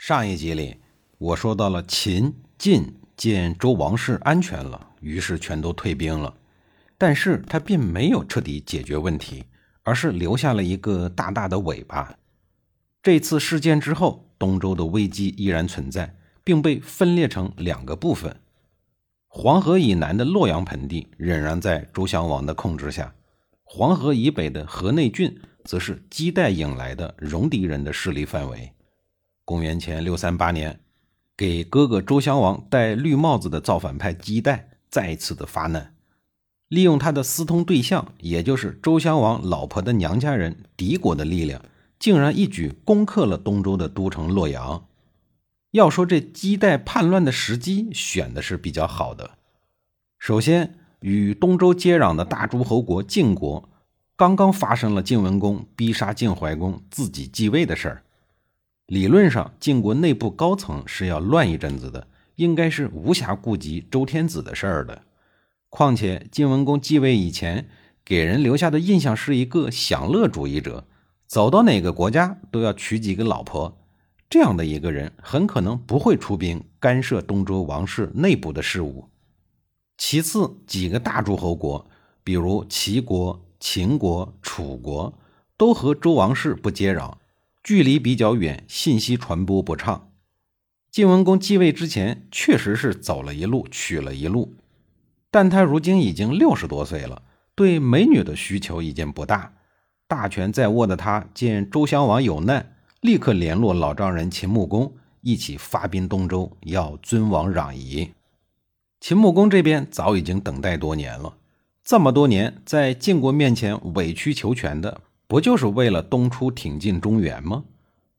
上一集里，我说到了秦晋见周王室安全了，于是全都退兵了。但是他并没有彻底解决问题，而是留下了一个大大的尾巴。这次事件之后，东周的危机依然存在，并被分裂成两个部分。黄河以南的洛阳盆地仍然在周襄王的控制下，黄河以北的河内郡则是姬代引来的戎狄人的势力范围。公元前六三八年，给哥哥周襄王戴绿帽子的造反派姬代再次的发难，利用他的私通对象，也就是周襄王老婆的娘家人敌国的力量，竟然一举攻克了东周的都城洛阳。要说这姬代叛乱的时机选的是比较好的。首先，与东周接壤的大诸侯国晋国，刚刚发生了晋文公逼杀晋怀公自己继位的事儿。理论上，晋国内部高层是要乱一阵子的，应该是无暇顾及周天子的事儿的。况且，晋文公继位以前，给人留下的印象是一个享乐主义者，走到哪个国家都要娶几个老婆。这样的一个人，很可能不会出兵干涉东周王室内部的事务。其次，几个大诸侯国，比如齐国、秦国、楚国，都和周王室不接壤。距离比较远，信息传播不畅。晋文公继位之前，确实是走了一路，娶了一路，但他如今已经六十多岁了，对美女的需求已经不大。大权在握的他，见周襄王有难，立刻联络老丈人秦穆公，一起发兵东周，要尊王攘夷。秦穆公这边早已经等待多年了，这么多年在晋国面前委曲求全的。不就是为了东出挺进中原吗？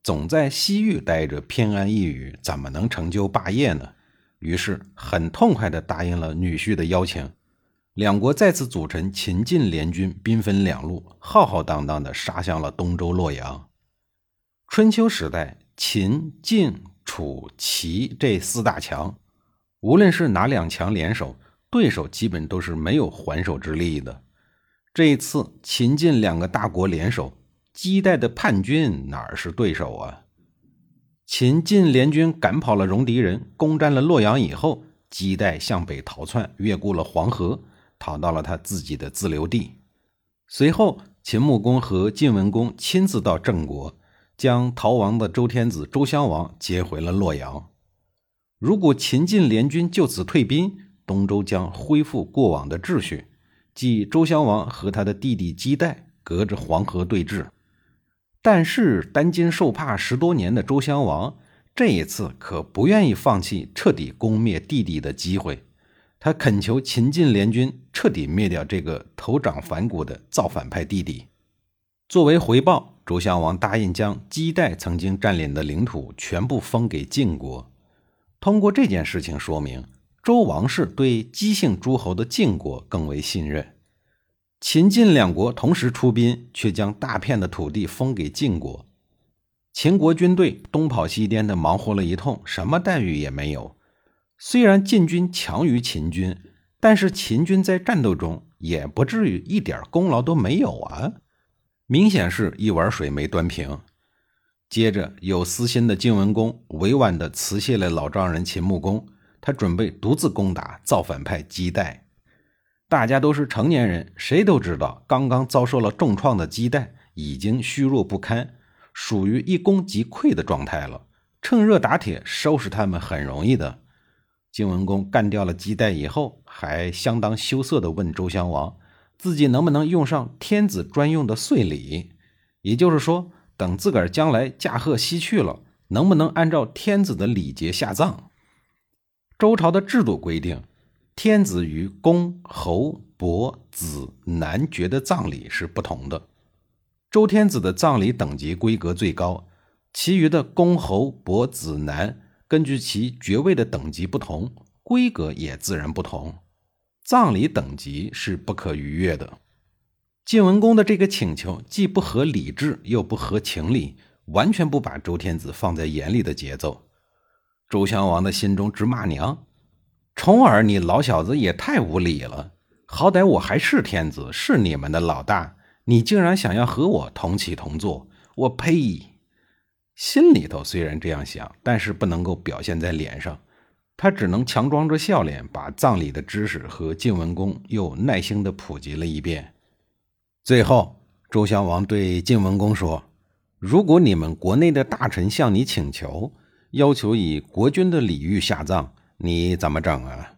总在西域待着偏安一隅，怎么能成就霸业呢？于是很痛快地答应了女婿的邀请，两国再次组成秦晋联军，兵分两路，浩浩荡荡地杀向了东周洛阳。春秋时代，秦、晋、楚、齐这四大强，无论是哪两强联手，对手基本都是没有还手之力的。这一次，秦晋两个大国联手，姬代的叛军哪是对手啊？秦晋联军赶跑了戎狄人，攻占了洛阳以后，姬代向北逃窜，越过了黄河，逃到了他自己的自留地。随后，秦穆公和晋文公亲自到郑国，将逃亡的周天子周襄王接回了洛阳。如果秦晋联军就此退兵，东周将恢复过往的秩序。即周襄王和他的弟弟姬代隔着黄河对峙，但是担惊受怕十多年的周襄王这一次可不愿意放弃彻底攻灭弟弟的机会，他恳求秦晋联军彻底灭掉这个头长反骨的造反派弟弟。作为回报，周襄王答应将姬代曾经占领的领土全部封给晋国。通过这件事情说明。周王室对姬姓诸侯的晋国更为信任，秦晋两国同时出兵，却将大片的土地封给晋国。秦国军队东跑西颠的忙活了一通，什么待遇也没有。虽然晋军强于秦军，但是秦军在战斗中也不至于一点功劳都没有啊！明显是一碗水没端平。接着，有私心的晋文公委婉地辞谢了老丈人秦穆公。他准备独自攻打造反派姬代。大家都是成年人，谁都知道，刚刚遭受了重创的姬代已经虚弱不堪，属于一攻即溃的状态了。趁热打铁，收拾他们很容易的。晋文公干掉了姬代以后，还相当羞涩地问周襄王，自己能不能用上天子专用的岁礼，也就是说，等自个儿将来驾鹤西去了，能不能按照天子的礼节下葬？周朝的制度规定，天子与公、侯、伯、子、男爵的葬礼是不同的。周天子的葬礼等级规格最高，其余的公侯伯子男，根据其爵位的等级不同，规格也自然不同。葬礼等级是不可逾越的。晋文公的这个请求既不合礼制，又不合情理，完全不把周天子放在眼里的节奏。周襄王的心中直骂娘：“重耳，你老小子也太无礼了！好歹我还是天子，是你们的老大，你竟然想要和我同起同坐！我呸！”心里头虽然这样想，但是不能够表现在脸上，他只能强装着笑脸，把葬礼的知识和晋文公又耐心的普及了一遍。最后，周襄王对晋文公说：“如果你们国内的大臣向你请求，要求以国君的礼遇下葬，你怎么整啊？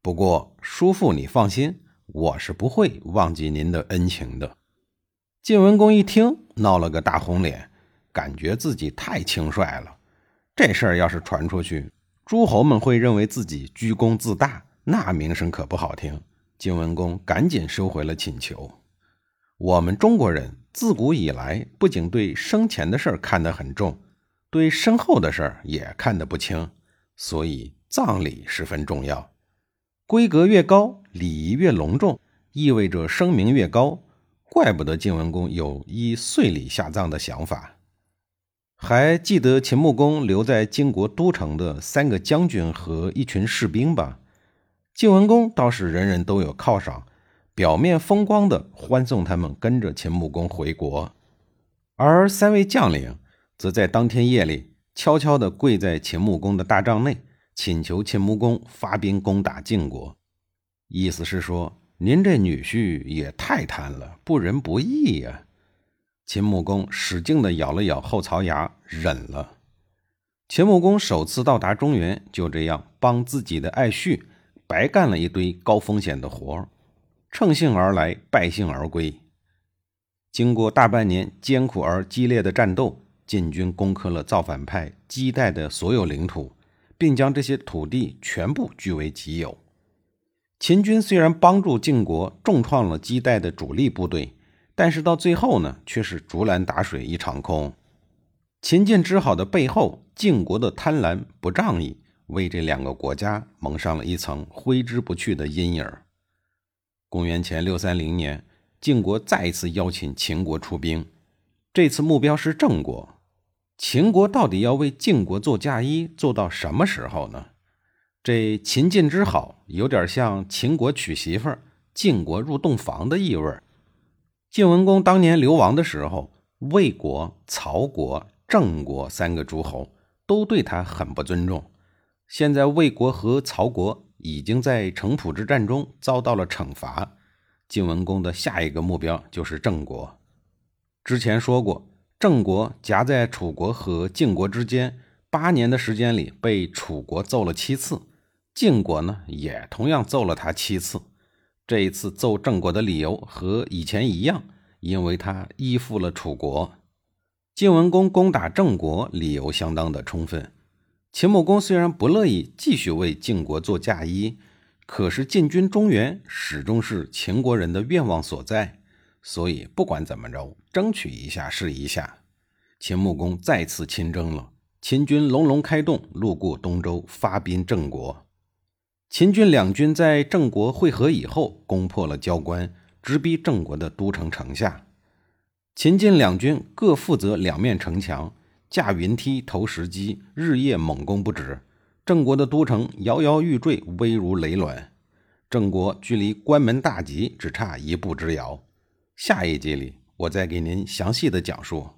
不过，叔父你放心，我是不会忘记您的恩情的。”晋文公一听，闹了个大红脸。感觉自己太轻率了，这事儿要是传出去，诸侯们会认为自己居功自大，那名声可不好听。晋文公赶紧收回了请求。我们中国人自古以来不仅对生前的事儿看得很重，对身后的事儿也看得不清，所以葬礼十分重要，规格越高，礼仪越隆重，意味着声名越高。怪不得晋文公有依岁礼下葬的想法。还记得秦穆公留在晋国都城的三个将军和一群士兵吧？晋文公倒是人人都有犒赏，表面风光的欢送他们跟着秦穆公回国，而三位将领则在当天夜里悄悄地跪在秦穆公的大帐内，请求秦穆公发兵攻打晋国，意思是说，您这女婿也太贪了，不仁不义呀。秦穆公使劲地咬了咬后槽牙，忍了。秦穆公首次到达中原，就这样帮自己的爱婿白干了一堆高风险的活儿，乘兴而来，败兴而归。经过大半年艰苦而激烈的战斗，晋军攻克了造反派姬代的所有领土，并将这些土地全部据为己有。秦军虽然帮助晋国重创了姬代的主力部队。但是到最后呢，却是竹篮打水一场空。秦晋之好的背后，晋国的贪婪不仗义，为这两个国家蒙上了一层挥之不去的阴影。公元前六三零年，晋国再一次邀请秦国出兵，这次目标是郑国。秦国到底要为晋国做嫁衣，做到什么时候呢？这秦晋之好，有点像秦国娶媳妇儿，晋国入洞房的意味儿。晋文公当年流亡的时候，魏国、曹国、郑国三个诸侯都对他很不尊重。现在魏国和曹国已经在城濮之战中遭到了惩罚，晋文公的下一个目标就是郑国。之前说过，郑国夹在楚国和晋国之间，八年的时间里被楚国揍了七次，晋国呢也同样揍了他七次。这一次揍郑国的理由和以前一样，因为他依附了楚国。晋文公攻打郑国理由相当的充分。秦穆公虽然不乐意继续为晋国做嫁衣，可是进军中原始终是秦国人的愿望所在，所以不管怎么着，争取一下是一下。秦穆公再次亲征了，秦军隆隆开动，路过东周，发兵郑国。秦军两军在郑国会合以后，攻破了交关，直逼郑国的都城城下。秦晋两军各负责两面城墙，架云梯投石机，日夜猛攻不止。郑国的都城摇摇欲坠，危如累卵。郑国距离关门大吉只差一步之遥。下一集里，我再给您详细的讲述。